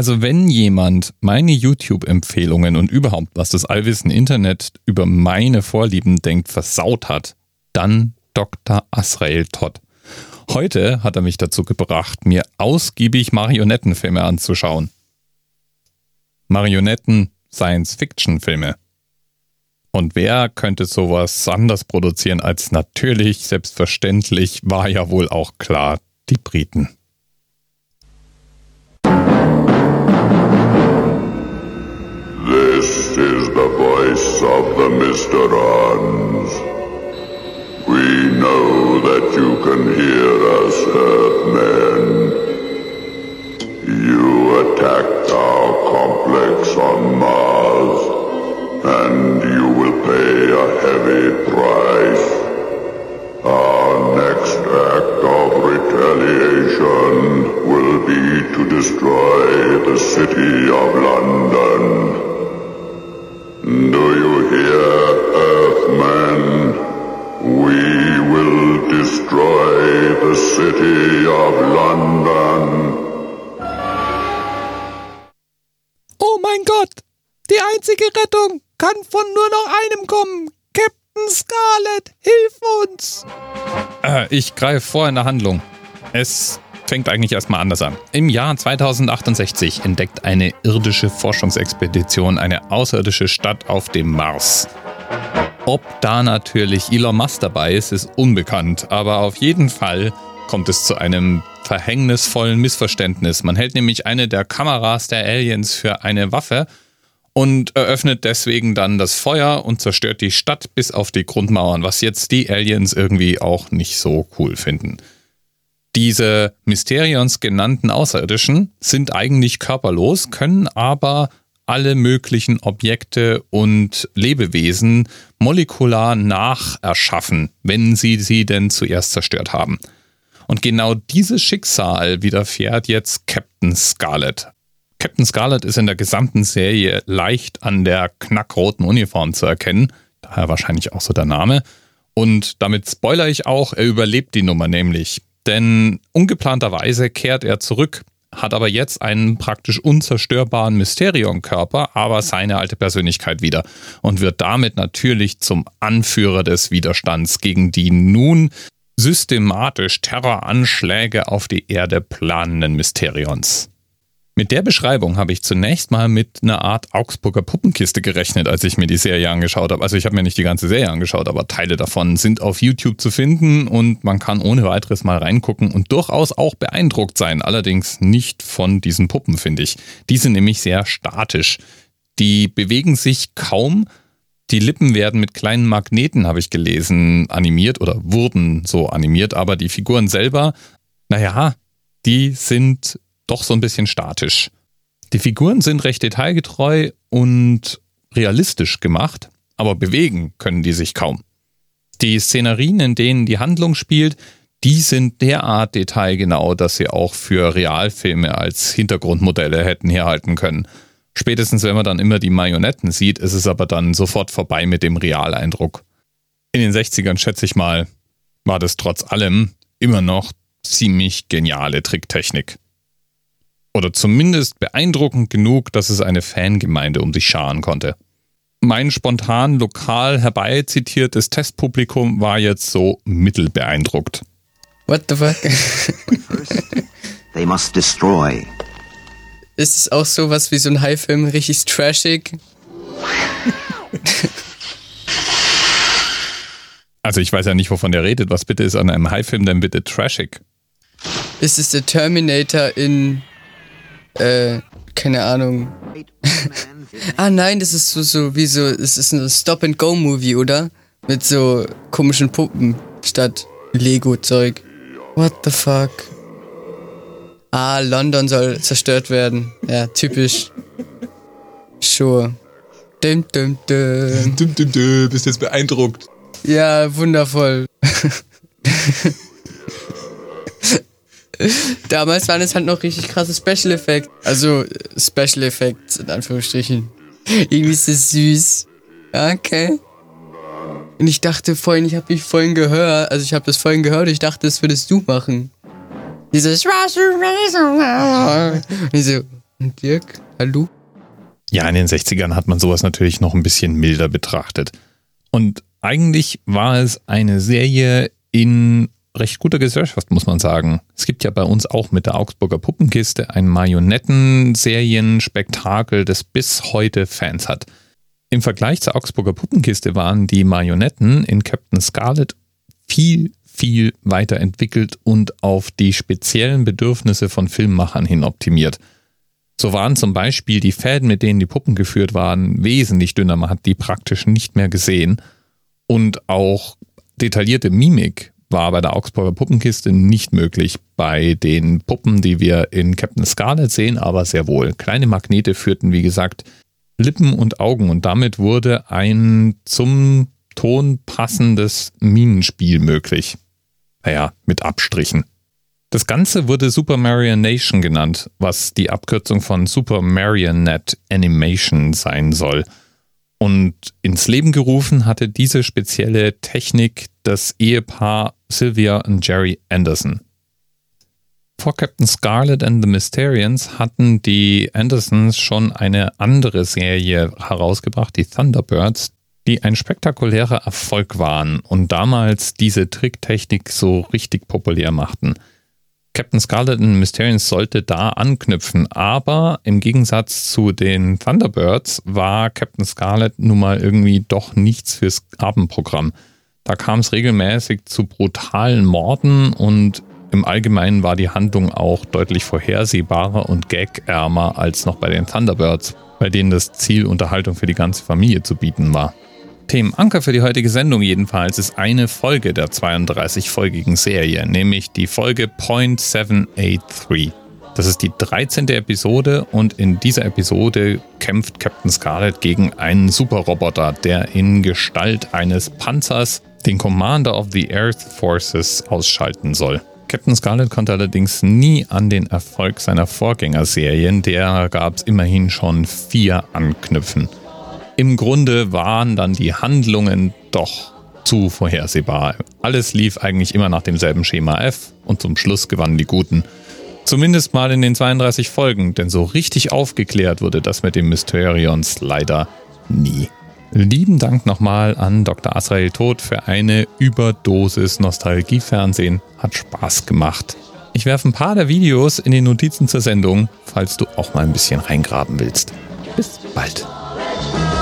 Also wenn jemand meine YouTube-Empfehlungen und überhaupt, was das allwissende Internet über meine Vorlieben denkt, versaut hat, dann Dr. Asrael Todd. Heute hat er mich dazu gebracht, mir ausgiebig Marionettenfilme anzuschauen. Marionetten Science-Fiction-Filme. Und wer könnte sowas anders produzieren als natürlich, selbstverständlich, war ja wohl auch klar, die Briten. Mysterons. We know that you can hear us, Earthmen. You attacked our complex on Mars, and you will pay a heavy price. Our next act of retaliation will be to destroy the city of London. Of London. Oh mein Gott! Die einzige Rettung kann von nur noch einem kommen. Captain Scarlet, hilf uns! Äh, ich greife vor in der Handlung. Es fängt eigentlich erstmal anders an. Im Jahr 2068 entdeckt eine irdische Forschungsexpedition eine außerirdische Stadt auf dem Mars. Ob da natürlich Elon Musk dabei ist, ist unbekannt, aber auf jeden Fall kommt es zu einem verhängnisvollen Missverständnis. Man hält nämlich eine der Kameras der Aliens für eine Waffe und eröffnet deswegen dann das Feuer und zerstört die Stadt bis auf die Grundmauern, was jetzt die Aliens irgendwie auch nicht so cool finden. Diese Mysterions genannten Außerirdischen sind eigentlich körperlos, können aber alle möglichen Objekte und Lebewesen molekular nacherschaffen, wenn sie sie denn zuerst zerstört haben. Und genau dieses Schicksal widerfährt jetzt Captain Scarlet. Captain Scarlet ist in der gesamten Serie leicht an der knackroten Uniform zu erkennen, daher wahrscheinlich auch so der Name. Und damit spoiler ich auch, er überlebt die Nummer nämlich. Denn ungeplanterweise kehrt er zurück, hat aber jetzt einen praktisch unzerstörbaren Mysterion-Körper, aber seine alte Persönlichkeit wieder und wird damit natürlich zum Anführer des Widerstands gegen die nun systematisch Terroranschläge auf die Erde planenden Mysterions. Mit der Beschreibung habe ich zunächst mal mit einer Art Augsburger Puppenkiste gerechnet, als ich mir die Serie angeschaut habe. Also ich habe mir nicht die ganze Serie angeschaut, aber Teile davon sind auf YouTube zu finden und man kann ohne weiteres mal reingucken und durchaus auch beeindruckt sein. Allerdings nicht von diesen Puppen, finde ich. Die sind nämlich sehr statisch. Die bewegen sich kaum. Die Lippen werden mit kleinen Magneten, habe ich gelesen, animiert oder wurden so animiert, aber die Figuren selber, naja, die sind doch so ein bisschen statisch. Die Figuren sind recht detailgetreu und realistisch gemacht, aber bewegen können die sich kaum. Die Szenerien, in denen die Handlung spielt, die sind derart detailgenau, dass sie auch für Realfilme als Hintergrundmodelle hätten herhalten können. Spätestens wenn man dann immer die Marionetten sieht, ist es aber dann sofort vorbei mit dem Realeindruck. In den 60ern, schätze ich mal, war das trotz allem immer noch ziemlich geniale Tricktechnik. Oder zumindest beeindruckend genug, dass es eine Fangemeinde um sich scharen konnte. Mein spontan lokal herbeizitiertes Testpublikum war jetzt so mittelbeeindruckt. What the fuck? They must destroy. Ist es auch sowas wie so ein High-Film, richtig trashig? Also ich weiß ja nicht, wovon der redet. Was bitte ist an einem High-Film denn bitte trashig? Ist es der Terminator in äh, keine Ahnung. ah nein, das ist so, so wie so, es ist ein Stop-and-Go-Movie, oder? Mit so komischen Puppen statt Lego-Zeug. What the fuck? Ah, London soll zerstört werden. Ja, typisch. Sure. Dum, dum, dum. Dum, dum, dum, bist jetzt beeindruckt. Ja, wundervoll. Damals waren es halt noch richtig krasse Special Effects. Also Special Effects in Anführungsstrichen. Irgendwie ist es süß. Okay. Und ich dachte vorhin, ich habe mich vorhin gehört, also ich habe das vorhin gehört, ich dachte, das würdest du machen. Dieses Und Dirk, hallo? Ja, in den 60ern hat man sowas natürlich noch ein bisschen milder betrachtet. Und eigentlich war es eine Serie in recht guter Gesellschaft, muss man sagen. Es gibt ja bei uns auch mit der Augsburger Puppenkiste ein Marionettenserien-Spektakel, das bis heute Fans hat. Im Vergleich zur Augsburger Puppenkiste waren die Marionetten in Captain Scarlet viel, viel weiterentwickelt und auf die speziellen Bedürfnisse von Filmemachern hin optimiert. So waren zum Beispiel die Fäden, mit denen die Puppen geführt waren, wesentlich dünner. Man hat die praktisch nicht mehr gesehen. Und auch detaillierte Mimik war bei der Augsburger Puppenkiste nicht möglich. Bei den Puppen, die wir in Captain Scarlet sehen, aber sehr wohl. Kleine Magnete führten, wie gesagt, Lippen und Augen und damit wurde ein zum Ton passendes Minenspiel möglich. Naja, mit Abstrichen. Das Ganze wurde Super Marionation genannt, was die Abkürzung von Super Marionette Animation sein soll. Und ins Leben gerufen hatte diese spezielle Technik das Ehepaar Sylvia und Jerry Anderson. Vor Captain Scarlet and the Mysterians hatten die Andersons schon eine andere Serie herausgebracht, die Thunderbirds, die ein spektakulärer Erfolg waren und damals diese Tricktechnik so richtig populär machten. Captain Scarlet and Mysterians sollte da anknüpfen, aber im Gegensatz zu den Thunderbirds war Captain Scarlet nun mal irgendwie doch nichts fürs Abendprogramm. Da kam es regelmäßig zu brutalen Morden und im Allgemeinen war die Handlung auch deutlich vorhersehbarer und gagärmer als noch bei den Thunderbirds, bei denen das Ziel Unterhaltung für die ganze Familie zu bieten war. Themenanker für die heutige Sendung jedenfalls ist eine Folge der 32-folgigen Serie, nämlich die Folge Point 783. Das ist die 13. Episode und in dieser Episode kämpft Captain Scarlet gegen einen Superroboter, der in Gestalt eines Panzers den Commander of the Earth Forces ausschalten soll. Captain Scarlet konnte allerdings nie an den Erfolg seiner Vorgängerserien, der gab es immerhin schon vier anknüpfen. Im Grunde waren dann die Handlungen doch zu vorhersehbar. Alles lief eigentlich immer nach demselben Schema F und zum Schluss gewannen die Guten. Zumindest mal in den 32 Folgen, denn so richtig aufgeklärt wurde das mit den Mysterions leider nie. Lieben Dank nochmal an Dr. Asrael Tod für eine Überdosis Nostalgiefernsehen. Hat Spaß gemacht. Ich werfe ein paar der Videos in den Notizen zur Sendung, falls du auch mal ein bisschen reingraben willst. Bis bald.